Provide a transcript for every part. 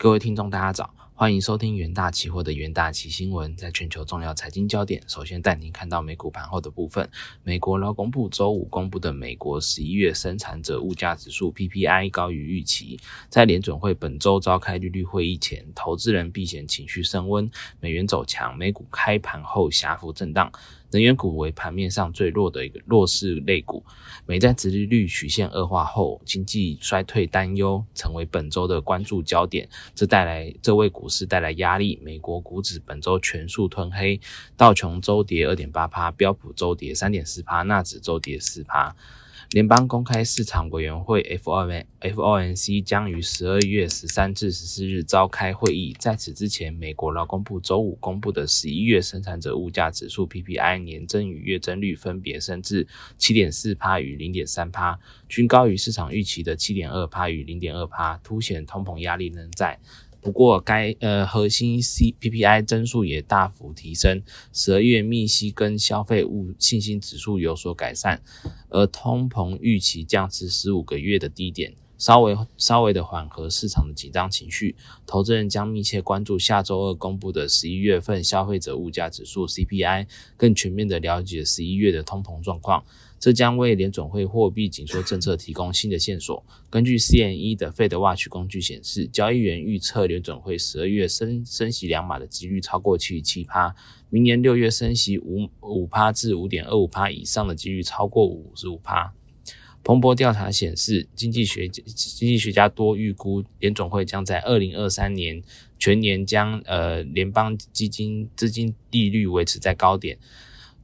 各位听众，大家早，欢迎收听元大期货的元大期新闻。在全球重要财经焦点，首先带您看到美股盘后的部分。美国劳工部周五公布的美国十一月生产者物价指数 PPI 高于预期。在联准会本周召开利率会议前，投资人避险情绪升温，美元走强，美股开盘后狭幅震荡。能源股为盘面上最弱的一个弱势类股，美债殖利率曲线恶化后，经济衰退担忧成为本周的关注焦点，这带来这为股市带来压力。美国股指本周全数吞黑，道琼周跌二点八趴，标普周跌三点四趴，纳指周跌四趴。联邦公开市场委员会 （FOMC） 将于十二月十三至十四日召开会议。在此之前，美国劳工部周五公布的十一月生产者物价指数 （PPI） 年增与月增率分别升至七点四帕与零点三帕，均高于市场预期的七点二帕与零点二帕，凸显通膨压力仍在。不过，该呃核心 C P P I 增速也大幅提升，十二月密西根消费物信心指数有所改善，而通膨预期降至十五个月的低点，稍微稍微的缓和市场的紧张情绪。投资人将密切关注下周二公布的十一月份消费者物价指数 C P I，更全面的了解十一月的通膨状况。这将为联总会货币紧缩政策提供新的线索。根据 C N E 的 Fed Watch 工具显示，交易员预测联总会十二月升升息两码的几率超过七十七趴，明年六月升息五五趴至五点二五趴以上的几率超过五十五趴。彭博调查显示，经济学经济学家多预估联总会将在二零二三年全年将呃联邦基金资金利率维持在高点。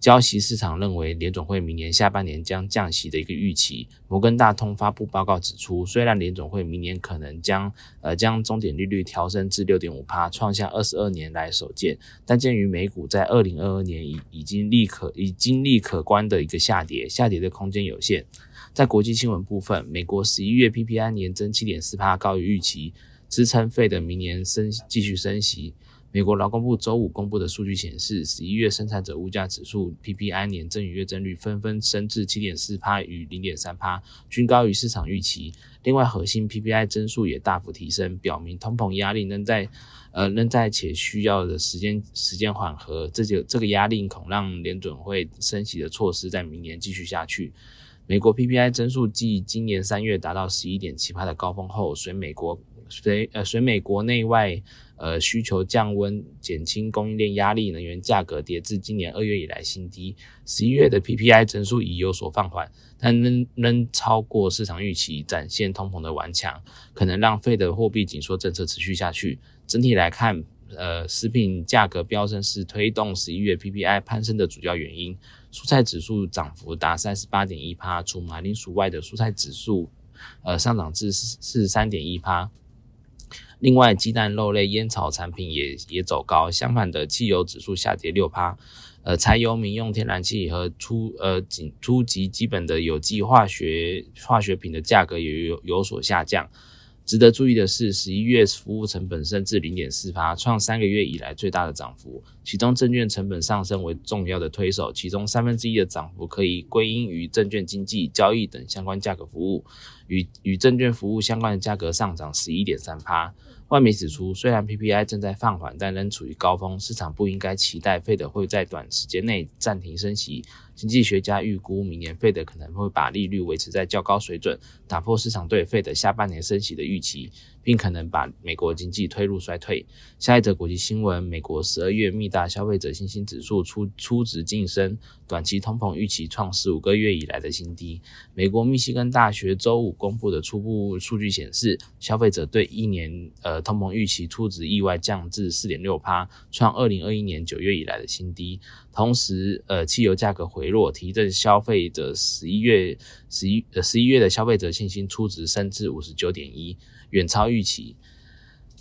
交息市场认为联总会明年下半年将降息的一个预期。摩根大通发布报告指出，虽然联总会明年可能将呃将终点利率调升至六点五帕，创下二十二年来首见，但鉴于美股在二零二二年已已经立可已经立可观的一个下跌，下跌的空间有限。在国际新闻部分，美国十一月 PPI 年增七点四帕，高于预期，支撑费的明年升继续升息。美国劳工部周五公布的数据显示，十一月生产者物价指数 PPI 年增与月增率纷纷升至七点四帕与零点三帕，均高于市场预期。另外，核心 PPI 增速也大幅提升，表明通膨压力仍在，呃，仍在且需要的时间时间缓和。这就这个压力恐让联准会升息的措施在明年继续下去。美国 PPI 增速继今年三月达到十一点七帕的高峰后，随美国随呃随美国内外。呃，需求降温，减轻供应链压力，能源价格跌至今年二月以来新低。十一月的 PPI 增速已有所放缓，但仍仍超过市场预期，展现通膨的顽强，可能让费的货币紧缩政策持续下去。整体来看，呃，食品价格飙升是推动十一月 PPI 攀升的主要原因。蔬菜指数涨幅达三十八点一趴，除马铃薯外的蔬菜指数，呃，上涨至四十三点一趴。另外，鸡蛋、肉类、烟草产品也也走高。相反的，汽油指数下跌六趴。呃，柴油、民用天然气和初呃仅初级基本的有机化学化学品的价格也有有所下降。值得注意的是，十一月服务成本升至零点四八，创三个月以来最大的涨幅。其中，证券成本上升为重要的推手，其中三分之一的涨幅可以归因于证券经纪、交易等相关价格服务。与与证券服务相关的价格上涨十一点三八。外媒指出，虽然 PPI 正在放缓，但仍处于高峰，市场不应该期待费德会在短时间内暂停升息。经济学家预估，明年费德可能会把利率维持在较高水准，打破市场对费德下半年升息的预期。并可能把美国经济推入衰退。下一则国际新闻：美国十二月密大消费者信心指数初初值晋升，短期通膨预期创十五个月以来的新低。美国密西根大学周五公布的初步数据显示，消费者对一年呃通膨预期初值意外降至四点六帕，创二零二一年九月以来的新低。同时，呃，汽油价格回落，提振消费者十一月十一呃十一月的消费者信心初值升至五十九点一。远超预期。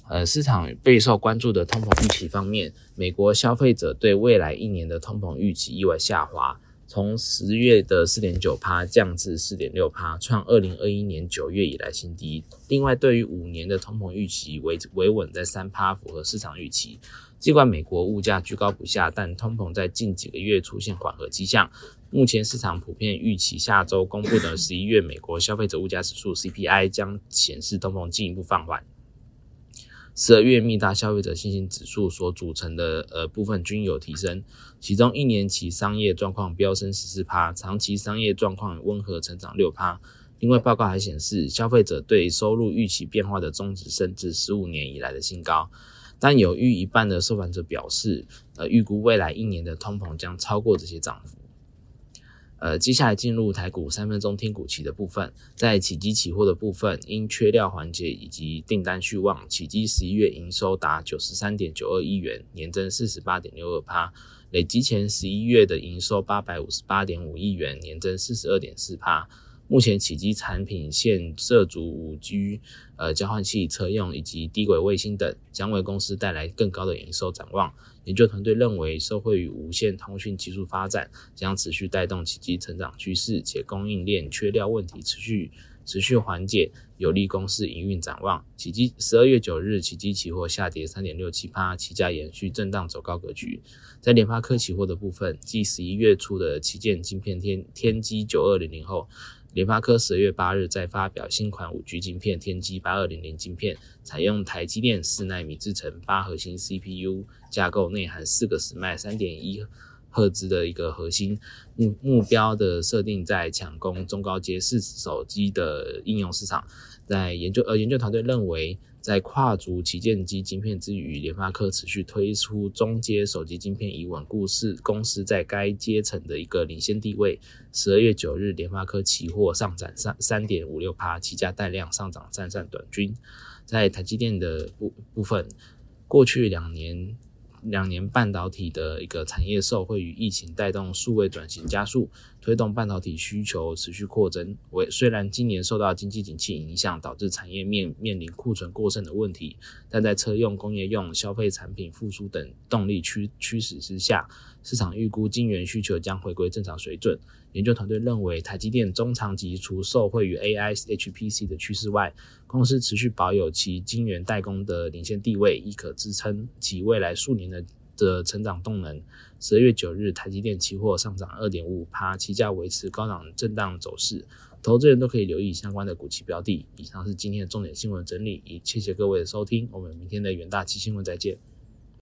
呃，市场备受关注的通膨预期方面，美国消费者对未来一年的通膨预期意外下滑，从十月的四点九帕降至四点六帕，创二零二一年九月以来新低。另外，对于五年的通膨预期维维稳在三帕，符合市场预期。尽管美国物价居高不下，但通膨在近几个月出现缓和迹象。目前市场普遍预期下周公布的 十一月美国消费者物价指数 CPI 将显示通膨进一步放缓。十二月密大消费者信心指数所组成的呃部分均有提升，其中一年期商业状况飙升十四趴，长期商业状况温和成长六趴。另外，报告还显示，消费者对收入预期变化的终值升至十五年以来的新高。但有逾一半的受访者表示，呃，预估未来一年的通膨将超过这些涨幅。呃，接下来进入台股三分钟听股期的部分，在起基期货的部分，因缺料环节以及订单续旺，起基十一月营收达九十三点九二亿元，年增四十八点六二趴，累积前十一月的营收八百五十八点五亿元，年增四十二点四趴。目前起基产品线涉足五 G、呃交换器、车用以及低轨卫星等，将为公司带来更高的营收展望。研究团队认为，受惠于无线通讯技术发展，将持续带动起基成长趋势，且供应链缺料问题持续持续缓解，有利公司营运展望。起基十二月九日，起基期货下跌三点六七趴，期价延续震荡走高格局。在联发科期货的部分，继十一月初的旗舰晶片天天玑九二零零后。联发科十月八日再发表新款五 G 晶片天玑八二零零晶片，采用台积电四纳米制程八核心 CPU 架构，内含四个十麦三点一赫兹的一个核心，目目标的设定在抢攻中高阶四手机的应用市场。在研究呃研究团队认为。在跨足旗舰机晶片之余，联发科持续推出中阶手机晶片，以稳固是公司在该阶层的一个领先地位。十二月九日，联发科期货上涨三三点五六趴，期价带量上涨，站上短均。在台积电的部部分，过去两年。两年半导体的一个产业受惠于疫情带动数位转型加速，推动半导体需求持续扩增。为虽然今年受到经济景气影响，导致产业面面临库存过剩的问题，但在车用、工业用、消费产品复苏等动力驱驱使之下，市场预估晶圆需求将回归正常水准。研究团队认为，台积电中长期除受惠于 AI HPC 的趋势外，公司持续保有其晶圆代工的领先地位，亦可支撑其未来数年的成长动能。十二月九日，台积电期货上涨二点五五趴，期价维持高档震荡走势。投资人都可以留意相关的股期标的。以上是今天的重点新闻整理，也谢谢各位的收听，我们明天的远大期新闻再见。